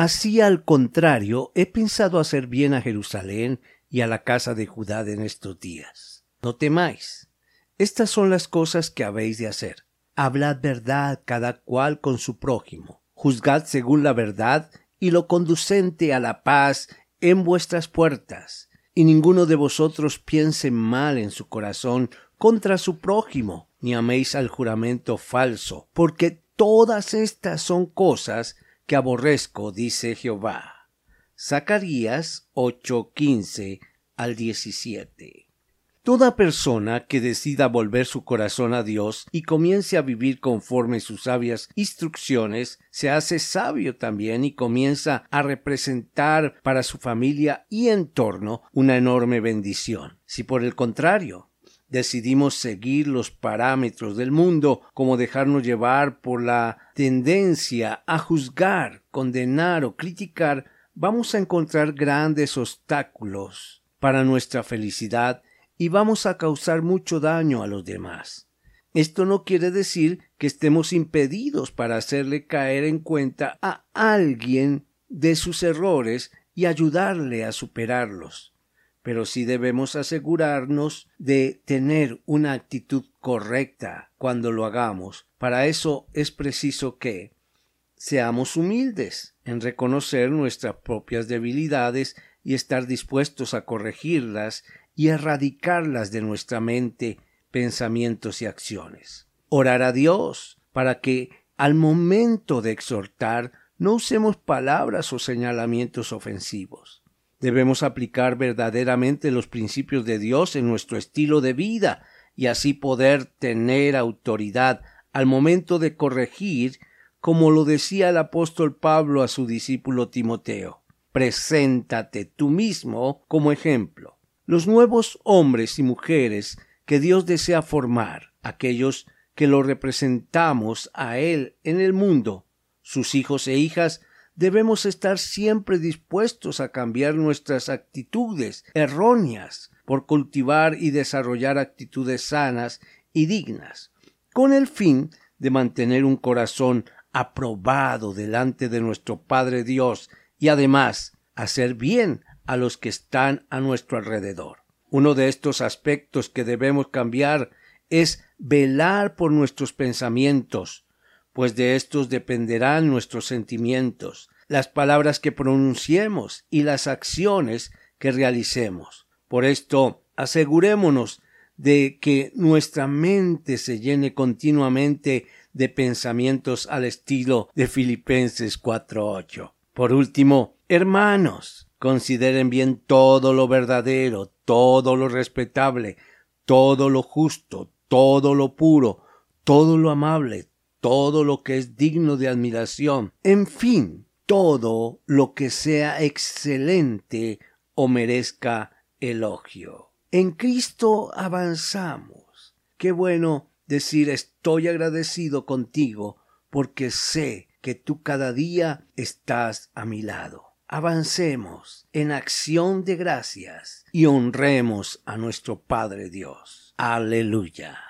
Así al contrario, he pensado hacer bien a Jerusalén y a la casa de Judá en estos días. No temáis. Estas son las cosas que habéis de hacer. Hablad verdad cada cual con su prójimo. Juzgad según la verdad y lo conducente a la paz en vuestras puertas. Y ninguno de vosotros piense mal en su corazón contra su prójimo, ni améis al juramento falso, porque todas estas son cosas que aborrezco, dice Jehová. Zacarías 8:15 al 17. Toda persona que decida volver su corazón a Dios y comience a vivir conforme sus sabias instrucciones, se hace sabio también y comienza a representar para su familia y entorno una enorme bendición. Si por el contrario decidimos seguir los parámetros del mundo, como dejarnos llevar por la tendencia a juzgar, condenar o criticar, vamos a encontrar grandes obstáculos para nuestra felicidad y vamos a causar mucho daño a los demás. Esto no quiere decir que estemos impedidos para hacerle caer en cuenta a alguien de sus errores y ayudarle a superarlos pero sí debemos asegurarnos de tener una actitud correcta cuando lo hagamos. Para eso es preciso que seamos humildes en reconocer nuestras propias debilidades y estar dispuestos a corregirlas y erradicarlas de nuestra mente, pensamientos y acciones. Orar a Dios para que al momento de exhortar no usemos palabras o señalamientos ofensivos. Debemos aplicar verdaderamente los principios de Dios en nuestro estilo de vida y así poder tener autoridad al momento de corregir, como lo decía el apóstol Pablo a su discípulo Timoteo. Preséntate tú mismo como ejemplo. Los nuevos hombres y mujeres que Dios desea formar, aquellos que lo representamos a Él en el mundo, sus hijos e hijas debemos estar siempre dispuestos a cambiar nuestras actitudes erróneas por cultivar y desarrollar actitudes sanas y dignas, con el fin de mantener un corazón aprobado delante de nuestro Padre Dios y además hacer bien a los que están a nuestro alrededor. Uno de estos aspectos que debemos cambiar es velar por nuestros pensamientos, pues de estos dependerán nuestros sentimientos, las palabras que pronunciemos y las acciones que realicemos. Por esto, asegurémonos de que nuestra mente se llene continuamente de pensamientos al estilo de Filipenses 4.8. Por último, hermanos, consideren bien todo lo verdadero, todo lo respetable, todo lo justo, todo lo puro, todo lo amable, todo lo que es digno de admiración, en fin, todo lo que sea excelente o merezca elogio. En Cristo avanzamos. Qué bueno decir estoy agradecido contigo porque sé que tú cada día estás a mi lado. Avancemos en acción de gracias y honremos a nuestro Padre Dios. Aleluya.